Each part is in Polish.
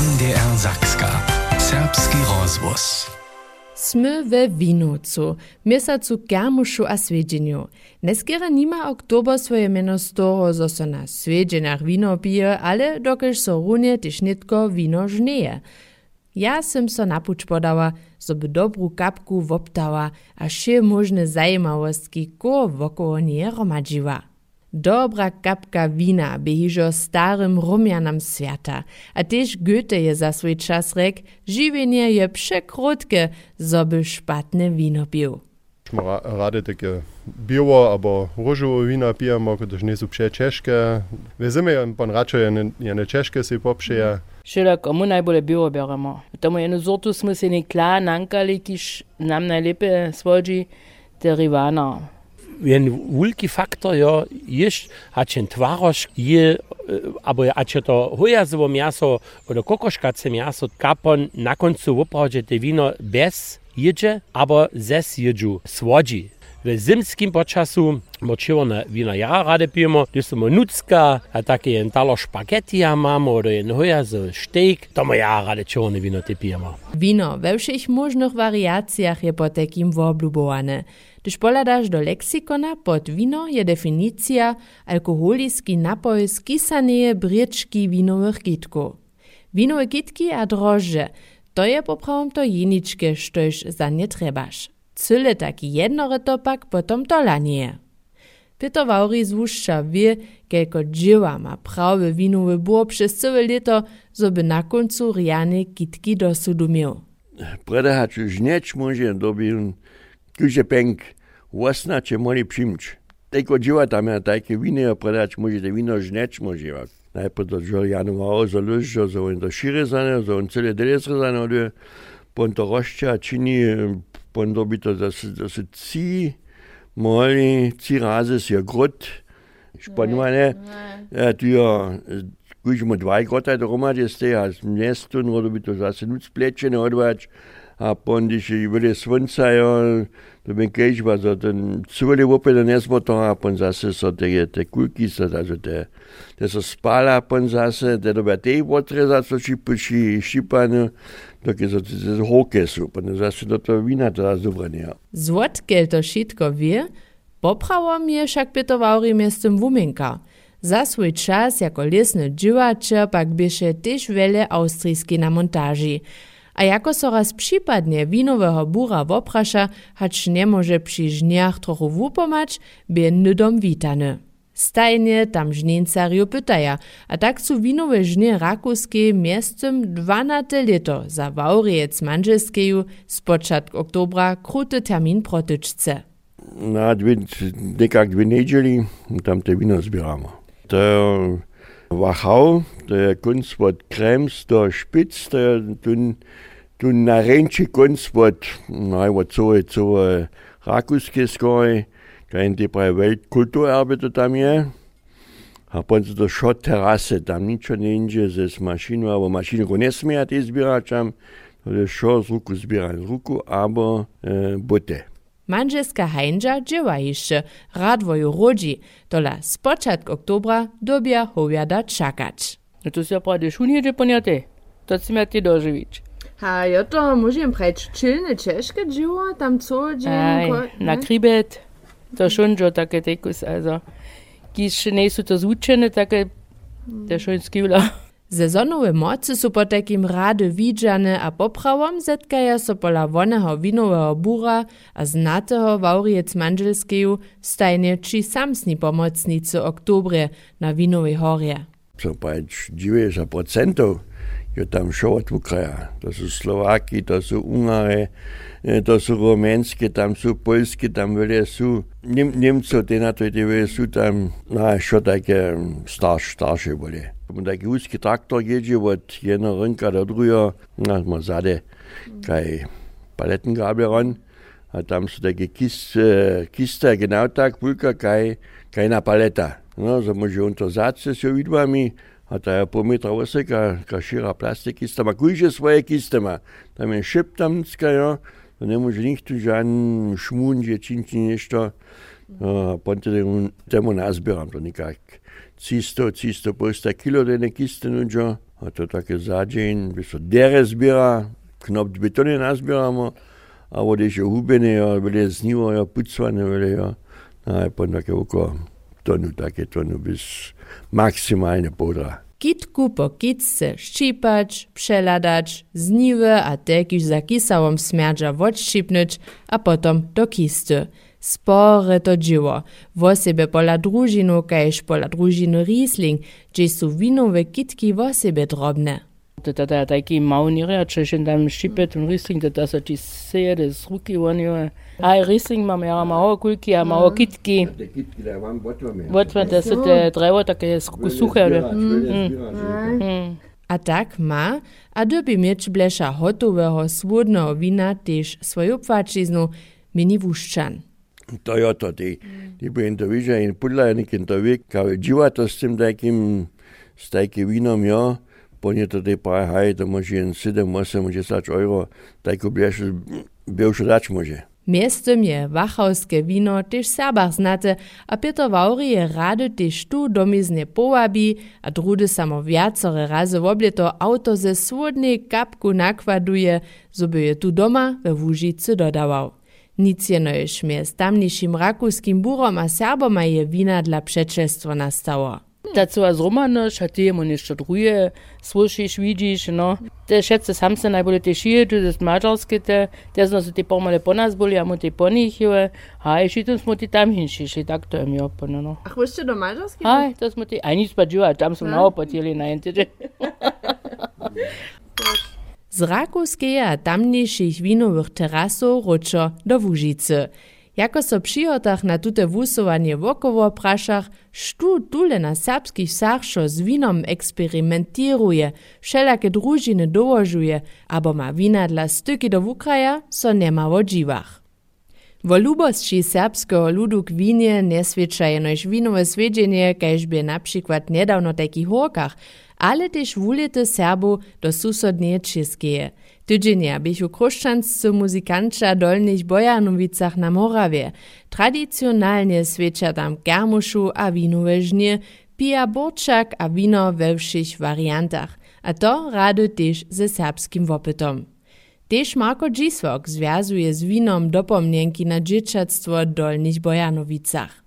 NDR Sachska. Serbski Rozvos. Sme ve Vinovcu, mesacu Germušu a Svedjenju. Ne skera nima oktober svoje meno z toho, zo so na Svedjenjah vino pije, ale dokež so runje tiš nitko vino žneje. Ja sem so napuč podala, so bi dobru kapku voptala, a še možne zajemavosti, ko vokolo nije romadživa. Dobra kapka vina behižo starym rumjanam sveta, a tež Goethe je za svoj čas rek, življenje je prekrotke, zoby špatne vino pil. Ra rade takie biło albo różowe wina pijemy, gdyż nie są czeskie. Wezymy je pan raczej jene czeskie si poprzeje. Šele komu najbolje bivo beremo. V tem eno zotu smo se nekla nankali, ki nam najlepe svoji terivana. Jen wulki faktor jo jež hačen tvaroš je, abo hače to hojazovo miaso oder kokoškace miaso, kapon na koncu woprawdźe te wino bez jedzie, abo zes jedzu słodzi. W zimskim počasu mo čivone vina ja rade pijemo, gdje smo nucka, a také jen talo špagetija mamo, oder jen hoja z steak, to mo ja rade čivone vino te pijemo. Wino we všech možnych wariacjach je po takim woblubowane. Gdyż poladasz do leksikona pod wino je definicja alkoholiski napoj z kisaneje briečki winowych kitków. Winowe kitki a drożdże, to je poprawom to jeničke, štož za nie trebaš. Cyle taki jednorytopak potom to lanie. Peter zwuszcza wie, kelko dzieła ma prawe winowe było przez całe lito, żeby na końcu riane kitki do sudu miał. Preda hat już nieć może dobił Кюже пенк, уасна, че мори пшимч. Тъй ко дживата ме, тъй ке вине я продач, можете вино жнеч може ја. Најпо до Джолјану Мао за лужо, за он до Ширезане, за он целе Делесрезане, оде пон то Роща чини, пон добито да се, да се ци, моли, ци разе си ја грот, шпануване, ти ја, kužimo dva gota, da romađe ste, a mjesto, no dobito zase nuc plečene odvajač, a pon, když je bude svunca, jo, to ben kež, pa so ten cuvali opet da nesmo to, a pon zase so te, te so, also te, te so spala, pon zase, te dobe te potrezat, so šipu, ši, šipane, dok je so te hoke su, pon zase do to vina to zase dobrane, ja. Złotkel to šitko wie, poprawom je však Peter Vauri miestem wuminka. Za swój czas jako lesny džiwače pak bieše też wiele austrijski na montaži. A jako so raz przypadnie winowego bura woprasza, hacz nie może przy żniach trochu wupomać, by nydom witany. Stajnie tam żnięcariu pytaja, a tak su winowe żnie rakuskie miestem 12 lito za Waurijec Manželskeju z początku oktobra kruty termin protyczce. Na dwie, nekak dwie niedzieli, tam te wino zbieramy. To je Wachau, der Kunstwort Krems, der Spitz, der dünn, dünn Narenci Kunstwort, nein, was so, so, Rakuskeskoi, kein die bei Weltkulturerbe der Damien. Hab uns der Schott Terrasse, tam nic schon indzie, zes mašinu, abo mašinu go ne smijat izbiračam, to je šo ruku zbiran ruku, abo e, bote. Manželska hajnža dzieła jeszcze, radwoju rodzi, tola z początku oktobra dobia howiada czakać. No to się prawie szunjedzie poniate, to ty dożywić. A ja to możemy prać czylne czeszkie dzieło, tam co dzień, Aj, na kribet, to szunjo takie tekus, also, kiż nie są to zvučene, takie, to szun skiwla. Sezonowe mocy sú po takým rády vidžane a poprawom zetkaja so pola voného vinového bura a znatého vauriec manželskeju stajne či samsni pomocnicy oktobre na Vinovej horie. So pač 90% je tam šel od Ukraja. To sú Slováky, to sú Ungare, to sú Romenské, tam sú Polské, tam veľa sú Nemcov, tí na to, tí sú tam, no a čo také starš, staršie boli. Taki úzky traktor jedzie od jedného rynka do druhého, na ma zade, kaj palettengabel ran, a tam sú také kist, kista, genau tak, pulka, kaj, kaj na paleta. No, so môže on to záce s vidvami, a ta je pol metra vyseka, ka šíra plastikista, ma kujže svoje kiste ma. Tam je šip tam dneska, jo, to nemôže nikto žádný šmún, že činči nešto, ponte temos nós beamos nica cisto cisto posta kilo de nekistenu jo a to tako zađen biso deres bira knop betone nas biramo a vode že hubene jo bile znivo jo pucvane bile jo a je pa tako oko tonu tako tonu bis maksimalne podra Kitku po kitce ščipać, przeladać, zniwy a tekiż za kisałom smerdża odszczypnąć, a potom do kisty. Spore to dzieło. Wosebe pola drużinu, kajż pola drużiny Riesling, gdzie są winowe kitki wosebe drobne. Da da da ki maunire, če še tam šipet in risling, da da so ti seje, da so ruki vonijo. A risling imamo ja malo kulki, ja, a malo kitki. Ja, kitki, da imam botvame. Ja. Botvame, da so te drevo tako suhe. Mhm. Mhm. A tak ma, a dobi meč bleša hotového svodného vina tež svoju pvačiznu, meni vuščan. To je to, ti, ti bo in to viže in pudla je nek in to ve, kao je živata s tem takim, s takim vinom, jo. Ja. Tej parę haj, to może jen 7, 8, 10 euro, bierz, bierz dać może. Miestem je wachowskie wino też Serbach znate, a Peter Vauri je rady też tu domizne powabi, a drudy samo wiacore razy w obleto auto ze słodnej kapku nakładuje, so by je tu doma we Łużycy dodawał. Nic jeno już mnie z tamniejszym rakuskim burom a Serbom je wina dla przeczestwa nastało. Dazu was romanisch, hat die man nicht drüje, słyszysz, widzisz, no. Te schätze sam se najbolje te šije, tu das mađarske te, te zno se te pomale po nas boli, a mu te po njih je, a i šitom smo ti tam hinšiš, i tak to je mi opone, no. Ach, wyście do Mađarski? A, to smo ti, a nic pa dživa, tam smo naopatili na jenteže. Z rakowskeje a tamniejszych winowych terasów ruczo do Łużycy. Jako so přijotach na tute vusovanje wokovo prašach, štu tule na serbskich sach, šo z vinom eksperimentiruje, všelake družine dołožuje, abo ma vina dla styki do Ukraja, so nema v odživah. V ljubostči srpskega ludu k vinje ne sveča enož vinove sveđenje, kajž bi na primer nedavno takih horkah, ali tež vulite Serbu do susodne Českeje – Tydzienia bychu kruszczanscy muzykanča dolnych Bojanowicach na Morawie. Tradicjonalnie świadcza tam germuszu a winowe żnie, pija borczak a wino we všich wariantach, a to rady też ze serbskim wopytom. Też Marko Dziswok związuje z winom dopomnienki na dzieciactwo dolnych Bojanowicach.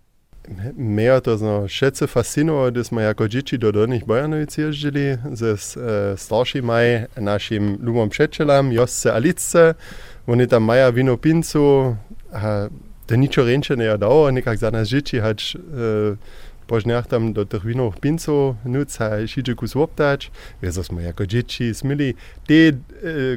Mehr to no šece fascinowało, gdy smo jako dzieci do Dolnych Bojanowic jeździli ze e, starszymi naszym lubom przyjacielem, Josce Alice. Oni tam mają wino pincu, a to niczo ręcze nie dało, nikak za nas dzieci, choć e, po dniach tam do tych winów pincu nuc, a idzie kus łoptać. Więc smo jako dzieci smili te e,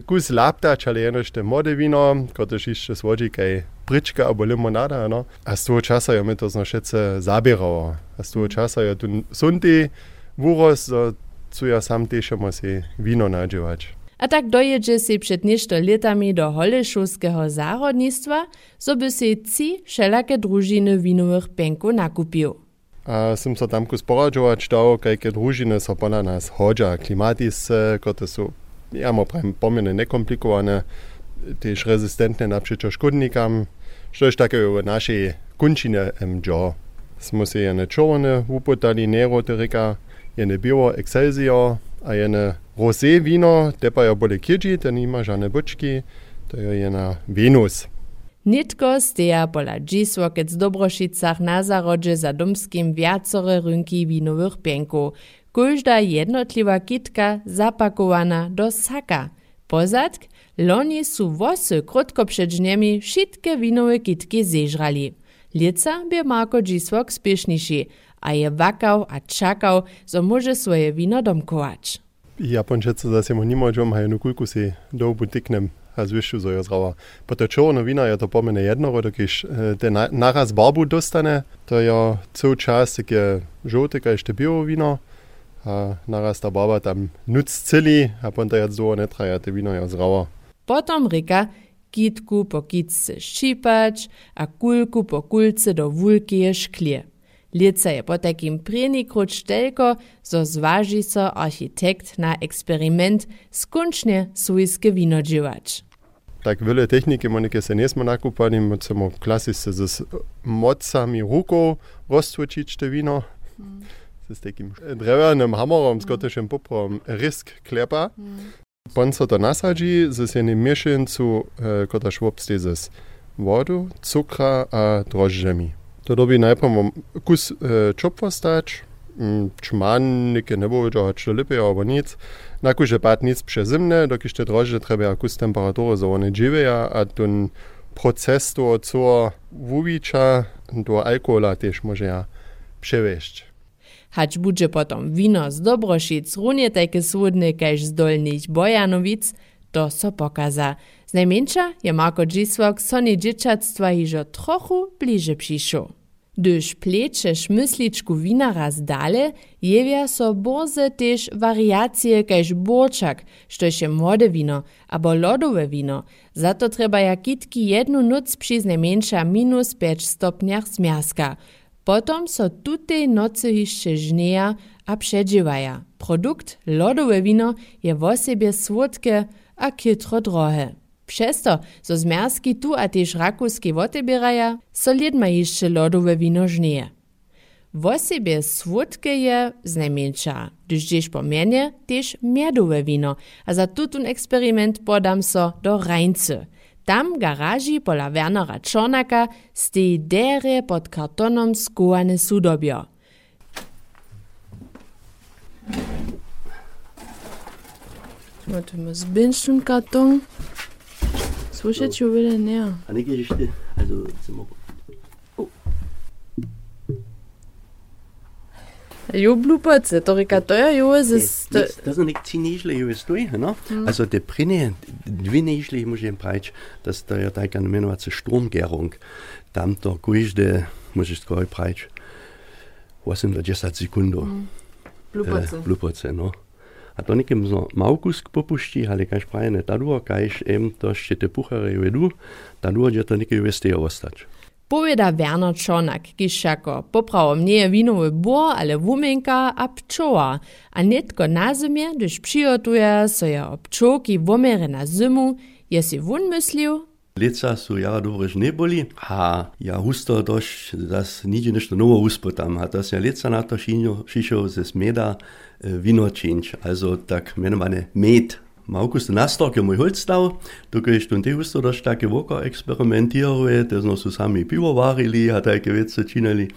kus laptać, ale jenoś te młode wino, które jeszcze słodzi kaj prička abo limonada. No? A z toho časa je mi to znašece zabiralo. A z toho mhm. časa je tu sunti, vuros, co ja sam tešimo si vino nađevač. A tak dojedzie si przed ništo letami do holešovského zárodnictva, so by si ci všelake družiny vinových penkov nakupil. A sem se tam kus poradžovač dal, kajke družine so po na nas hodža, klimatise, kot so, ja, pravim, pomene nekomplikovane, tiež rezistentne na što je také u našej kunčine MJO. Smo si jene čorne uputali Nero Terika, jene Bio Excelsior a jene Rosé vino, te pa je bole kidži, te nima žane bočki, to je jena Venus. Nitko steja pola Dziswokec Dobrošicach na zarodže za domskim viacore rynki winowych pienków. Każda jednotliwa kitka zapakowana do saka. Pozadk, loni su wosy krótko przed dniami wszystkie winowe kitki zeżrali. Lieca by Marko Dziswok spieszniejszy, a je wakał a czakał, so może swoje wino domkować. Japončeca zase mu nima džom, hajo nu kulku si do butiknem, a zvišu zo jo zrava. Po to čorno vina je to pomene jednorodo, kiž te na, naraz barbu dostane, to je cel čas také žote, kaj ešte bio vino, a naraz ta barba tam nuc celi, a ponta je zo ne traja, te vino je zrava. Potom reka kitku po kitce ščipač, a kulku po kulce do vulki je šklje. Lice je po takim prinikroč štelko, zo zvaži so arhitekt na eksperiment skončne sujske vinodživač. Tak wiele techniki, monike se nismo nakupali, samo klasi se z mocami rukov roztočić te wino. Mm. z takim drewnianym hamorem, z gotyszym mm. poprom, rysk klepa. Mm. Bonzotter Nassaji, das ist eine Mischung zu äh, Kota Schwabs dieses Wordu, Zucker, a Droždžemi. To dobi najprej kus eh, čopvostač, mm, čmannike ne bo, če hoče lepe, ali nic. Nakon že pat nic prezimne, dokaj te droždže treba kus temperaturo za one živeja, a ten proces to od so vuviča do alkohola tež možeja prevešči. Hać budże potom wino z Dobroszic, runie takie słodne kaž z Dolnych Bojanowic, to so pokaza. Znajmniejsza je Marko Dzisłok soni dzieciactwa hižo trochu bliže přišł. Gdyż plečeš mysličku wina raz dale, jewia so borze też wariacje kaž borczak, štož je młode wino, abo lodowe wino. Za to treba jakitki jednu noc przy znajmniejsza minus 5 stopniach zmiaska. Potom so tutej nocy jeszcze żnieja a przedziwaja. Produkt lodowe wino je w osobie słodkie a kitro drohe. Przez to, zo zmiaski tu a też rakuski wotebieraja, so lidma jeszcze lodowe wino żnieje. W osobie słodkie je znajmniejsza, gdyż gdzieś po mienie też miodowe wino, a za tutun eksperyment podam so do Rajncy. Tam garaži pola Wernera Czornaka stej dere pod kartonom skowane sudobio. Warte mal, zbinstun karton. Słyszeć so. wieder näher. Eine Geschichte, also sind wir Jo blupace, torikatoja jo zes... To su nek cinišli jo stoji, no? Mm. Also te prine, dvinišli možem prać, da se to je taka namenovaca štromgerung. Tam to kužde, možeš tako prać, 80 sekundov. Mm. Blupace. Eh, blupace, no. A to nekem so maukusk popušti, ali kaž praje ne tadur, kaž em to še te puhare vedu, tadur je to nekaj veste ostač. Powiada Werner Czornak, kiszako, poprawom nie winowy bor, ale wumenka a pczoła, a netko na zimie, gdyż przygotuje so je o pczołki womery na zimu, je si wun myślił, Leca su jara dobro nie boli, a ja husto dość, das nigdzie nešto novo uspotam, a das ja leca na to šišo ze smeda wino change, also tak mianowane med Markus Nastok je mój holstav, tukaj štunte husto dość takie voka eksperimentiruje, to smo su sami pivo varili, a takie vece činili,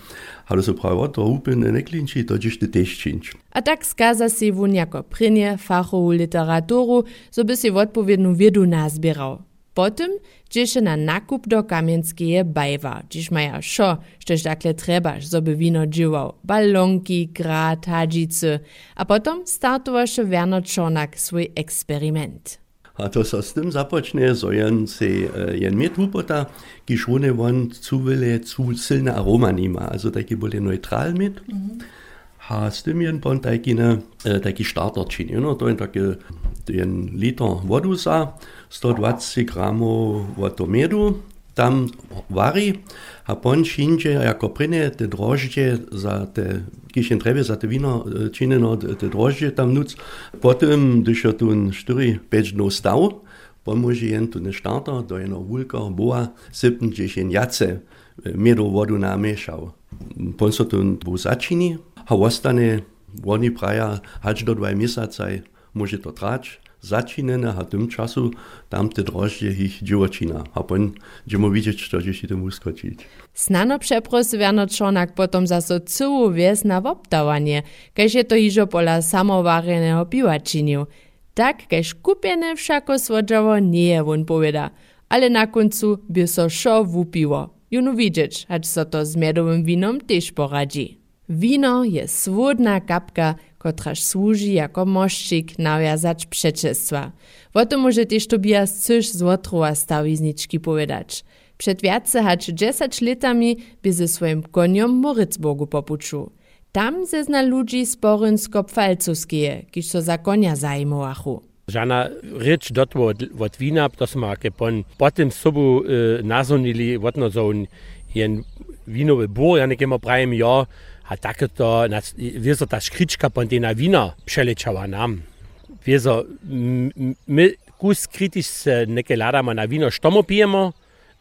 ale so pravi, to upene ne klinči, to ćeš te tež činč. A tak skaza si wun jako prynie fachowu literaturu, so by si odpowiedną wiedu nazbierał. Potem dzieje na nakup do Kamieńskie bajwa, dziś maja szo, sztoż takle trebaż, so by wino dziwał, balonki, grat, hadžice, a potom startowaše Werner Czornak swój eksperyment. A to so s tym započne, so jen se uh, jen mit hupota, kiž one von zu wille zu silne aroma nima, also taki bole neutral mit. Mhm. Ha s tym jen pon taki ne, uh, taki starter čini, no, to je taki jen liter vodu sa, 120 gramów wotomedu, tam wari, a pon činče jako prine te droždje za te, jen treba za te vino čineno, te droždje tam nuc, potom, když je tu 4-5 dnov stav, pomôže jen tu ne starter, do jedno vulka, boa, sypn, gdzieś jen jace, miedo vodu namiešal. Pon so tu bu začini, a ostane, oni praja, hač do 2 mesacaj, môže to trać, začinene, a tym czasu tam te drożdże ich dziewczyna. A potem będziemy widzieć, co się temu skoczyć. Snano przepros Werner Czornak potom zaso całą wies na wopdawanie, kaž je to hižo pola samowareného piwa činil. Tak, kaž kupiene všako svodžawo nie je won powieda, ale na końcu by so šo wupiło. Juno widzieć, hać so to z miodowym winom też poradzi. Wino je swodna kapka, kotraż służy jako mościk nawiązać przeczestwa. O to może też Tobias coś z Łotrowa stawizniczki powiedzieć. Przed wiace hać 10 latami by ze swoim koniom Moritzburgu popuczu. Tam zezna ludzi z Porynsko-Pfalcowskie, kiż so za konia zajmowachu. Žana reč dotvo od, vina, to pon potem sobu e, nazonili, un jen vinovi bor, ja nekemo pravim, ja, A takéto, vieš, tá škrička pontina vína přelečala nám. Vieš, my kus kritiš se nekaj ladamo na vino, što mu pijemo,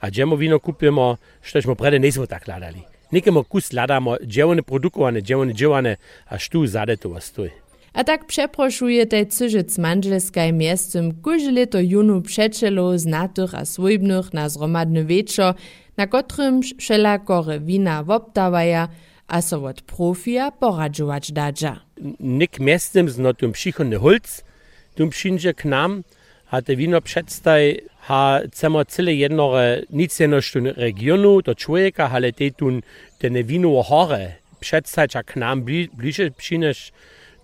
a džemo vino kupimo, što smo prede nismo tak ladali. Nekemu kus ladamo, džemo ne produkovane, džemo ne dževane, a štu zade to vas stoji. A tak przeproszuje tej cyżyc manżelskaj miestem kurzy leto junu przeczelo znatych a swójbnych na zromadny wieczo, na kotrym wszelakore wina wobtawaja, a so od profia poradzować dadża. Nik miestem zno tum przychodny holc, tum przyjdzie k nam, a te wino przedstaj ha cemo cyle jednore nic jenoż tun regionu, do człowieka, ale te tun ten wino hore, przedstaj a k nam bli, przyjdziesz,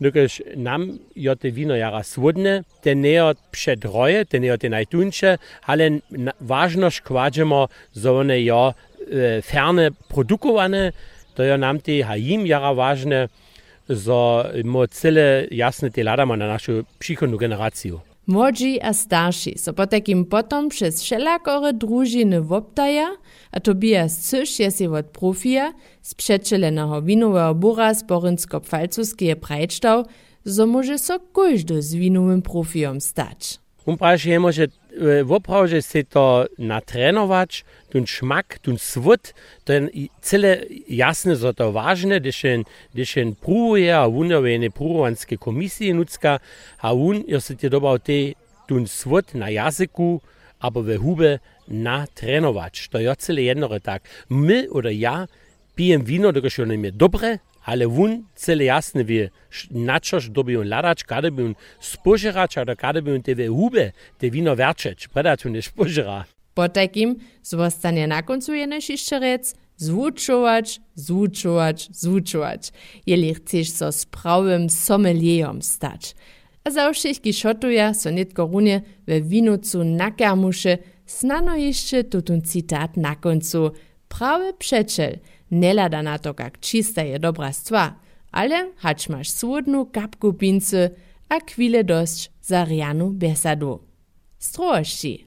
Nukaž nam jo te vino jara swodne, te ne od předroje, te ne od te najtunče, ale važnoš kvađemo za one jo e, ferne produkowane, to jo nam te hajim jara važne, za mo cele jasne te ladamo na našu přichodnu generaciju. Młodzi a starsi so po takim potom przez wszelakore drużyny woptaja, a Tobias Cysz jest je od profia z przeczelenego winowego bura z Borynsko-Pfalcuskie prajcztał, so może so każdy z winowym profiom stać. Um prawie je może woprawdzie se to natrenować, ten szmak, ten swód, ten cele jasne, że to ważne, gdyż gdyż próbuje, a on je nie próbowanskie komisji nucka, a on jest te dobrał te ten swód na jazyku, aber we hube natrenować. To jest cele jedno tak. My oder ja pijem wino, to jest nie dobre, ale wun cele jasne wie, na čož dobi on ladač, kada bi on spožerač, a kada bi on tebe hube, te vino verčeč, preda tu ne spožera. Po takim zostanie na końcu jeneś jeszcze rec, zwuczować, zwuczować, zwuczować, jeli chcesz so z prawym sommelierom stać. A za wszystkie szotuja so nitko runie we winucu na kermusze, snano jeszcze tutun cytat na końcu. Prawy przeczel, Ne gleda na to, kak čista je dobra stvar, ale hač maš svodnu kapku pince, a kvile dość za rianu besadu. Stroši!